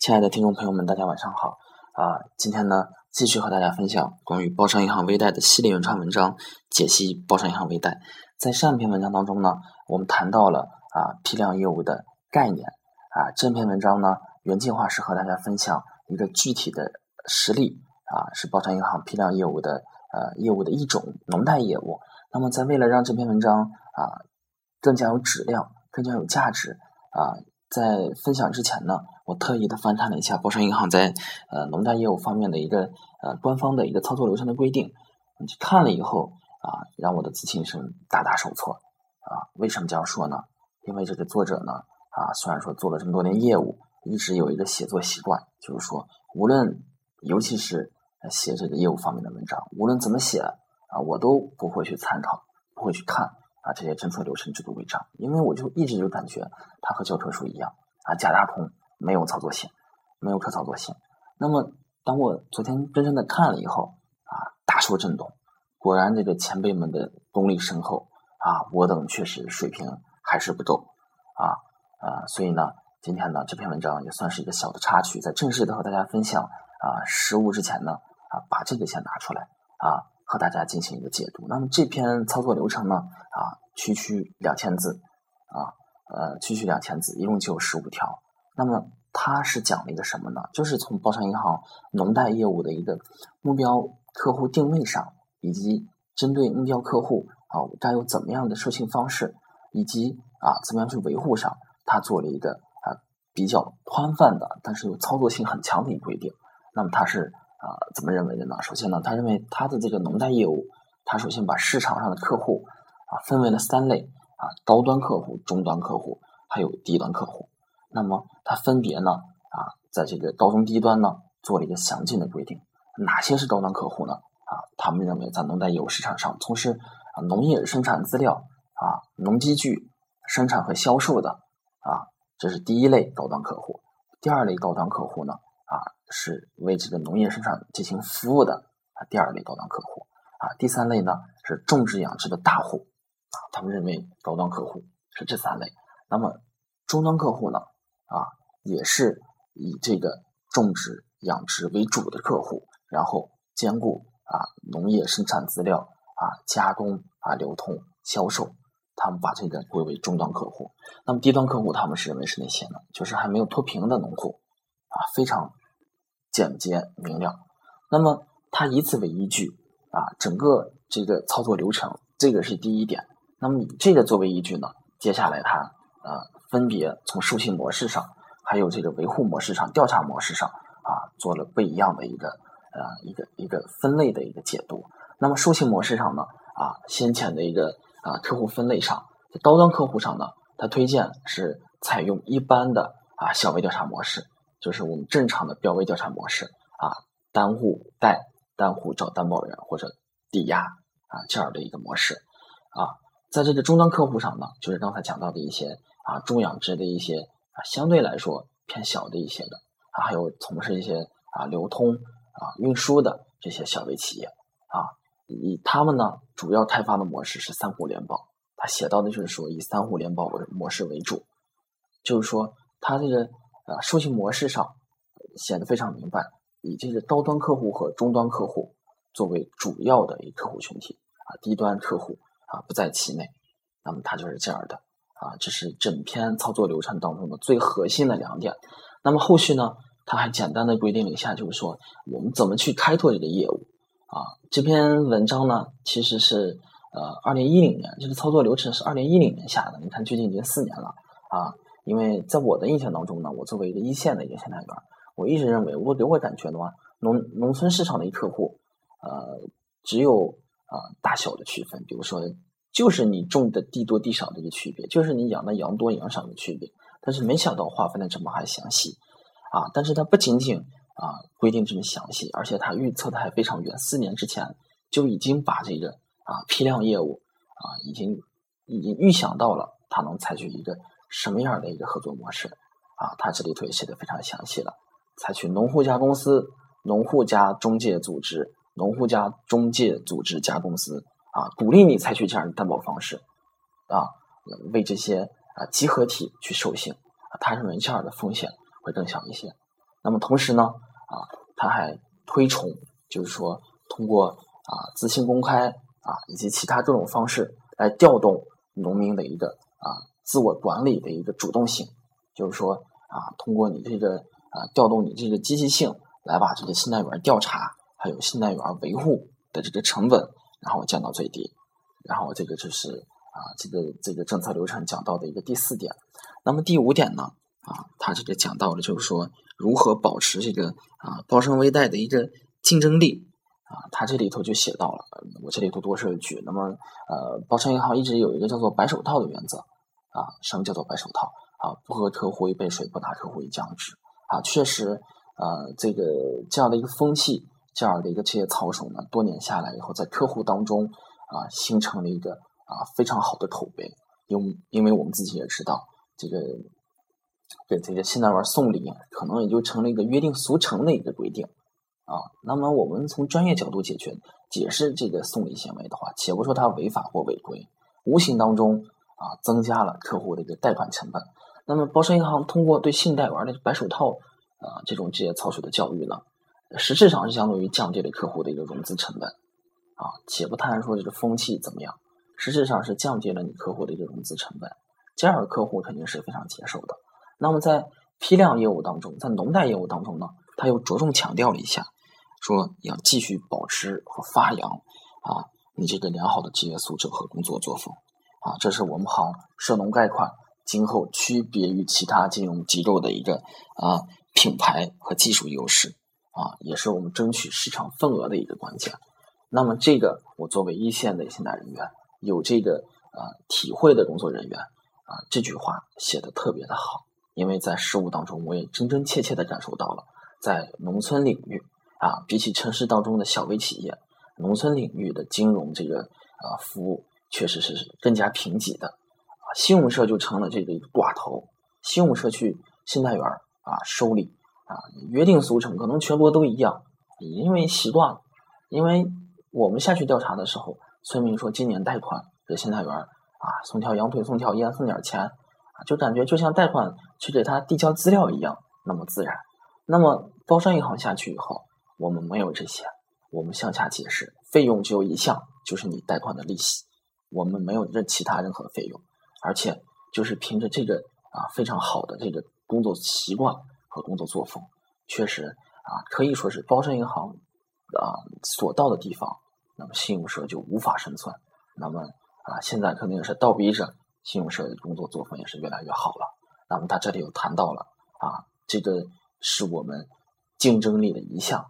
亲爱的听众朋友们，大家晚上好啊！今天呢，继续和大家分享关于包商银行微贷的系列原创文章，解析包商银行微贷。在上一篇文章当中呢，我们谈到了啊批量业务的概念啊。这篇文章呢，原计划是和大家分享一个具体的实例啊，是包商银行批量业务的呃业务的一种农贷业务。那么，在为了让这篇文章啊更加有质量、更加有价值啊。在分享之前呢，我特意的翻看了一下包商银行在呃农贷业务方面的一个呃官方的一个操作流程的规定，去看了以后啊，让我的自信心大大受挫啊。为什么这样说呢？因为这个作者呢啊，虽然说做了这么多年业务，一直有一个写作习惯，就是说无论尤其是写这个业务方面的文章，无论怎么写啊，我都不会去参考，不会去看。啊，这些政策流程制度违章，因为我就一直就感觉它和教科书一样啊，假大空，没有操作性，没有可操作性。那么，当我昨天真正的看了以后啊，大受震动。果然，这个前辈们的功力深厚啊，我等确实水平还是不够啊啊，所以呢，今天呢这篇文章也算是一个小的插曲，在正式的和大家分享啊实物之前呢啊，把这个先拿出来啊。和大家进行一个解读。那么这篇操作流程呢？啊，区区两千字，啊，呃，区区两千字，一共就有十五条。那么它是讲了一个什么呢？就是从包商银行农贷业务的一个目标客户定位上，以及针对目标客户啊，该有怎么样的授信方式，以及啊，怎么样去维护上，它做了一个啊比较宽泛的，但是有操作性很强的一个规定。那么它是。啊，怎么认为的呢？首先呢，他认为他的这个农贷业务，他首先把市场上的客户啊分为了三类啊，高端客户、中端客户，还有低端客户。那么他分别呢啊，在这个高中低端呢做了一个详尽的规定。哪些是高端客户呢？啊，他们认为在农贷业务市场上从事啊农业生产资料啊农机具生产和销售的啊，这是第一类高端客户。第二类高端客户呢？啊，是为这个农业生产进行服务的啊，第二类高端客户啊，第三类呢是种植养殖的大户啊，他们认为高端客户是这三类。那么终端客户呢啊，也是以这个种植养殖为主的客户，然后兼顾啊农业生产资料啊加工啊流通销售，他们把这个归为终端客户。那么低端客户他们是认为是哪些呢？就是还没有脱贫的农户啊，非常。简洁明了，那么他以此为依据啊，整个这个操作流程，这个是第一点。那么以这个作为依据呢，接下来他呃分别从授信模式上，还有这个维护模式上、调查模式上啊，做了不一样的一个呃一个一个分类的一个解读。那么授信模式上呢啊，先前的一个啊客户分类上，在高端客户上呢，他推荐是采用一般的啊小微调查模式。就是我们正常的标微调查模式啊，单户贷、单户找担保人或者抵押啊这样的一个模式啊，在这个终端客户上呢，就是刚才讲到的一些啊中养殖的一些啊相对来说偏小的一些的啊，还有从事一些啊流通啊运输的这些小微企业啊，以他们呢主要开发的模式是三户联保，他写到的就是说以三户联保为模式为主，就是说他这个。啊，授信模式上显得非常明白，以这个高端客户和终端客户作为主要的一客户群体啊，低端客户啊不在其内。那么它就是这样的啊，这是整篇操作流程当中的最核心的两点。那么后续呢，他还简单的规定了一下，就是说我们怎么去开拓这个业务啊。这篇文章呢，其实是呃二零一零年，这个操作流程是二零一零年下的，你看距今已经四年了啊。因为在我的印象当中呢，我作为一个一线的一个信贷员，我一直认为，我给我感觉的话，农农村市场的一客户，呃，只有啊大小的区分，比如说，就是你种的地多地少的一个区别，就是你养的羊多羊少的区别。但是没想到划分的这么还详细，啊，但是它不仅仅啊规定这么详细，而且它预测的还非常远，四年之前就已经把这个啊批量业务啊已经已经预想到了，它能采取一个。什么样的一个合作模式啊？他这里头也写的非常详细了。采取农户加公司、农户加中介组织、农户加中介组织加公司啊，鼓励你采取这样的担保方式啊，为这些啊集合体去授信啊。他认为这样的风险会更小一些那么同时呢，啊，他还推崇，就是说通过啊资信公开啊以及其他各种方式来调动农民的一个啊自我管理的一个主动性，就是说啊通过你这个啊调动你这个积极性来把这个信贷员调查还有信贷员维护的这个成本然后降到最低，然后这个就是啊这个这个政策流程讲到的一个第四点，那么第五点呢？啊，他这个讲到了，就是说如何保持这个啊包商微贷的一个竞争力啊，他这里头就写到了，我这里头多说一句，那么呃，包商银行一直有一个叫做白手套的原则啊，什么叫做白手套啊？不和客户一杯水，不拿客户一张纸啊，确实呃，这个这样的一个风气，这样的一个这些操守呢，多年下来以后，在客户当中啊，形成了一个啊非常好的口碑，因因为我们自己也知道这个。给这个信贷员送礼，可能也就成了一个约定俗成的一个规定啊。那么我们从专业角度解决解释这个送礼行为的话，且不说它违法或违规，无形当中啊增加了客户的一个贷款成本。那么包商银行通过对信贷员的白手套啊这种职业操守的教育呢，实质上是相当于降低了客户的一个融资成本啊。且不谈说这个风气怎么样，实质上是降低了你客户的一个融资成本，这样的客户肯定是非常接受的。那么在批量业务当中，在农贷业务当中呢，他又着重强调了一下，说要继续保持和发扬啊你这个良好的职业素质和工作作风啊，这是我们行涉农贷款今后区别于其他金融机构的一个啊品牌和技术优势啊，也是我们争取市场份额的一个关键。那么这个我作为一线的信贷人员，有这个啊体会的工作人员啊，这句话写的特别的好。因为在实务当中，我也真真切切的感受到了，在农村领域啊，比起城市当中的小微企业，农村领域的金融这个啊服务确实是更加贫瘠的啊。信用社就成了这个寡头，信用社去信贷员啊收礼啊，约定俗成，可能全国都一样，因为习惯了。因为我们下去调查的时候，村民说今年贷款给信贷员啊送条羊腿，送条烟，送点钱。就感觉就像贷款去给他递交资料一样，那么自然。那么包商银行下去以后，我们没有这些，我们向下解释，费用只有一项，就是你贷款的利息，我们没有任其他任何费用，而且就是凭着这个啊非常好的这个工作习惯和工作作风，确实啊可以说是包商银行啊所到的地方，那么信用社就无法生存。那么啊现在肯定是倒逼着。信用社的工作作风也是越来越好了。那么他这里又谈到了啊，这个是我们竞争力的一项。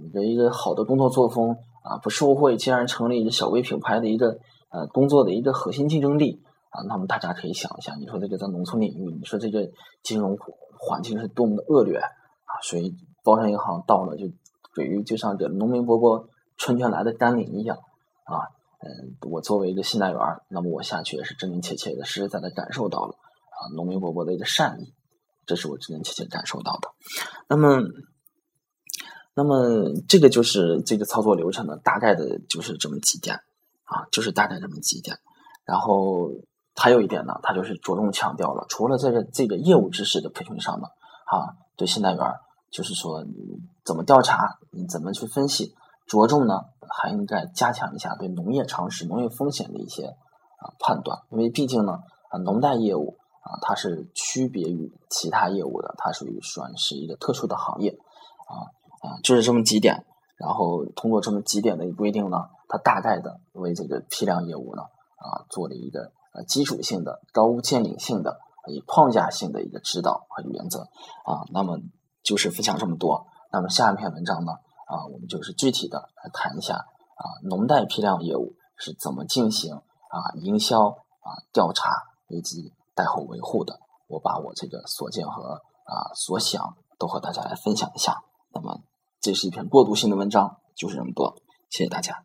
你的一个好的工作作风啊，不受贿，竟然成了一个小微品牌的一个呃工作的一个核心竞争力啊。那么大家可以想一下，你说这个在农村领域，你说这个金融环境是多么的恶劣啊？所以包商银行到了就等于就像这农民伯伯春天来的甘霖一样啊。嗯，我作为一个信贷员，那么我下去也是真真切切的、实实在在感受到了啊，农民伯伯的一个善意，这是我真真切切感受到的。那么，那么这个就是这个操作流程呢，大概的就是这么几点啊，就是大概这么几点。然后还有一点呢，他就是着重强调了，除了在这这个业务知识的培训上呢，啊，对信贷员就是说你怎么调查，你怎么去分析。着重呢，还应该加强一下对农业常识、农业风险的一些啊判断，因为毕竟呢，啊农贷业务啊它是区别于其他业务的，它属于算是一个特殊的行业啊啊，就是这么几点。然后通过这么几点的规定呢，它大概的为这个批量业务呢啊做了一个呃基础性的、高屋建瓴性的、以框架性的一个指导和原则啊。那么就是分享这么多。那么下一篇文章呢？啊，我们就是具体的来谈一下啊，农贷批量业务是怎么进行啊，营销啊，调查以及贷后维护的。我把我这个所见和啊所想都和大家来分享一下。那么，这是一篇过渡性的文章，就是这么多。谢谢大家。